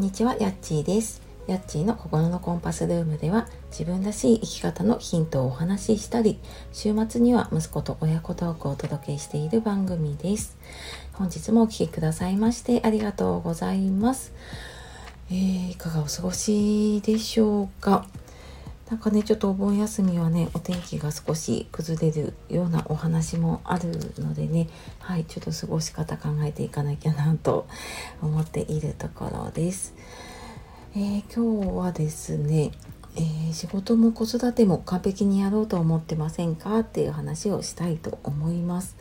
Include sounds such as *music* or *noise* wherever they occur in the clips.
んにちは、やっちーです。やっちーの心のコンパスルームでは自分らしい生き方のヒントをお話ししたり、週末には息子と親子トークをお届けしている番組です。本日もお聴きくださいましてありがとうございます。えー、いかがお過ごしでしょうか？なんかねちょっとお盆休みはねお天気が少し崩れるようなお話もあるのでねはいちょっと過ごし方考えていかなきゃなと思っているところです。えー、今日はですね、えー、仕事も子育ても完璧にやろうと思ってませんかっていう話をしたいと思います。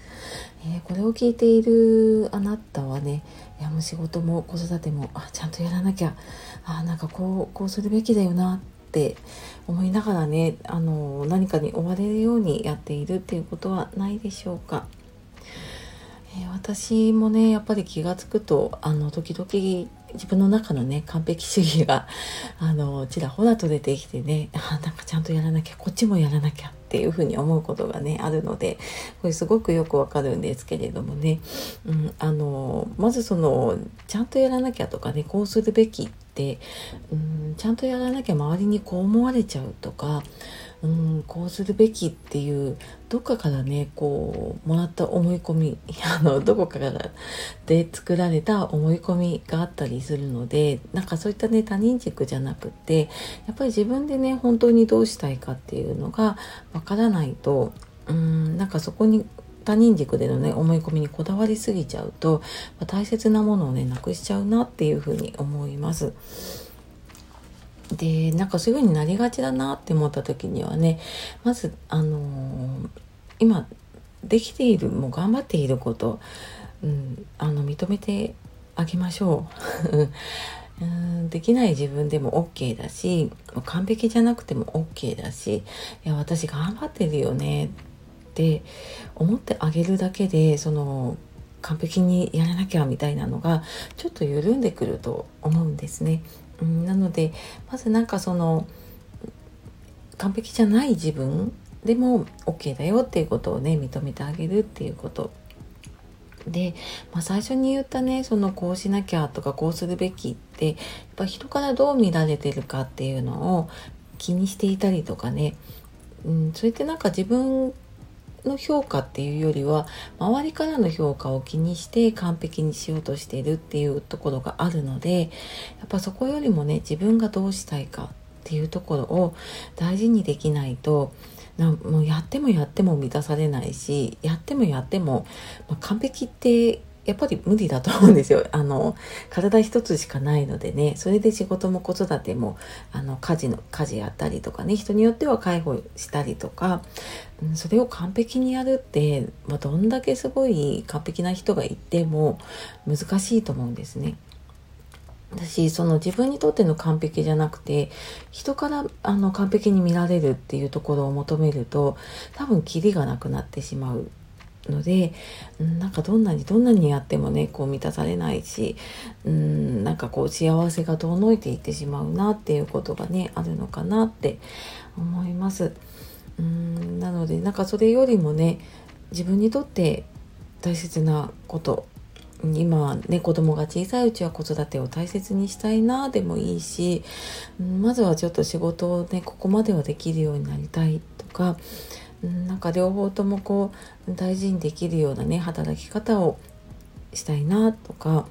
えー、これを聞いているあなたはねいやもう仕事も子育てもあちゃんとやらなきゃあなんかこうこうするべきだよなって思いながらねあの何かに追われるようにやっているっていうことはないでしょうか。えー、私もねやっぱり気が付くとあの時々自分の中のね完璧主義が *laughs* あのちらほらと出てきてねあなんかちゃんとやらなきゃこっちもやらなきゃっていうふうに思うことがねあるのでこれすごくよくわかるんですけれどもね、うん、あのまずそのちゃんとやらなきゃとかねこうするべきってうんちゃんとやらなきゃ周りにこう思われちゃうとかうんこうするべきっていうどっかからねこうもらった思い込み *laughs* あのどこかからで作られた思い込みがあったりするのでなんかそういったね他人軸じゃなくってやっぱり自分でね本当にどうしたいかっていうのがわからないとうんなんかそこに他人軸でのね思い込みにこだわりすぎちゃうと、まあ、大切なものをねなくしちゃうなっていうふうに思います。でなんかそういう風になりがちだなって思った時にはねまずあのー、今できているもう頑張っていること、うん、あの認めてあげましょう。*laughs* うんできない自分でも OK だし完璧じゃなくても OK だしいや私頑張ってるよねって思ってあげるだけでその完璧にやらなきゃみたいなのがちょっと緩んでくると思うんですね。うん、なのでまずなんかその完璧じゃない自分でも OK だよっていうことをね認めてあげるっていうことで、まあ、最初に言ったねそのこうしなきゃとかこうするべきってやっぱ人からどう見られてるかっていうのを気にしていたりとかね、うん、それってなんか自分の評価っていうよりは周りからの評価を気にして完璧にしようとしているっていうところがあるのでやっぱそこよりもね自分がどうしたいかっていうところを大事にできないとなもうやってもやっても満たされないしやってもやっても、まあ、完璧ってやっぱり無理だと思うんですよ。*laughs* あの、体一つしかないのでね、それで仕事も子育ても、あの、家事の、家事やったりとかね、人によっては介護したりとか、それを完璧にやるって、まあ、どんだけすごい完璧な人がいても難しいと思うんですね。私その自分にとっての完璧じゃなくて人からあの完璧に見られるっていうところを求めると多分キリがなくなってしまうのでなんかどんなにどんなにやってもねこう満たされないしうんなんかこう幸せが遠のいていってしまうなっていうことがねあるのかなって思います。うんなのでなんかそれよりもね自分にとって大切なこと今ね子供が小さいうちは子育てを大切にしたいなでもいいしまずはちょっと仕事をねここまではできるようになりたいとかなんか両方ともこう大事にできるようなね働き方をしたいなとか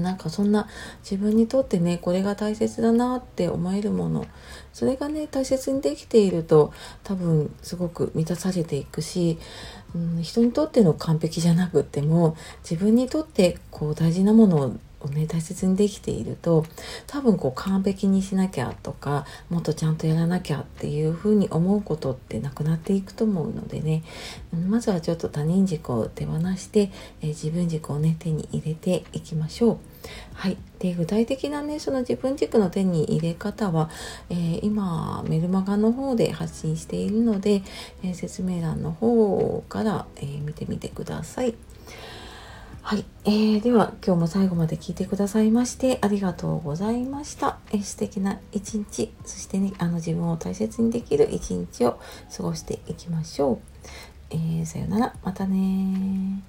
なんかそんな自分にとってねこれが大切だなって思えるものそれがね大切にできていると多分すごく満たされていくし、うん、人にとっての完璧じゃなくっても自分にとってこう大事なものををね大切にできていると多分こう完璧にしなきゃとかもっとちゃんとやらなきゃっていうふうに思うことってなくなっていくと思うのでねまずはちょっと他人軸を手放して、えー、自分軸をね手に入れていきましょう。はい、で具体的なねその自分軸の手に入れ方は、えー、今メルマガの方で発信しているので、えー、説明欄の方から、え見てみてください。はい、えー、では今日も最後まで聞いてくださいましてありがとうございました。えー、素敵な一日、そしてね、あの自分を大切にできる一日を過ごしていきましょう。えー、さよなら、またね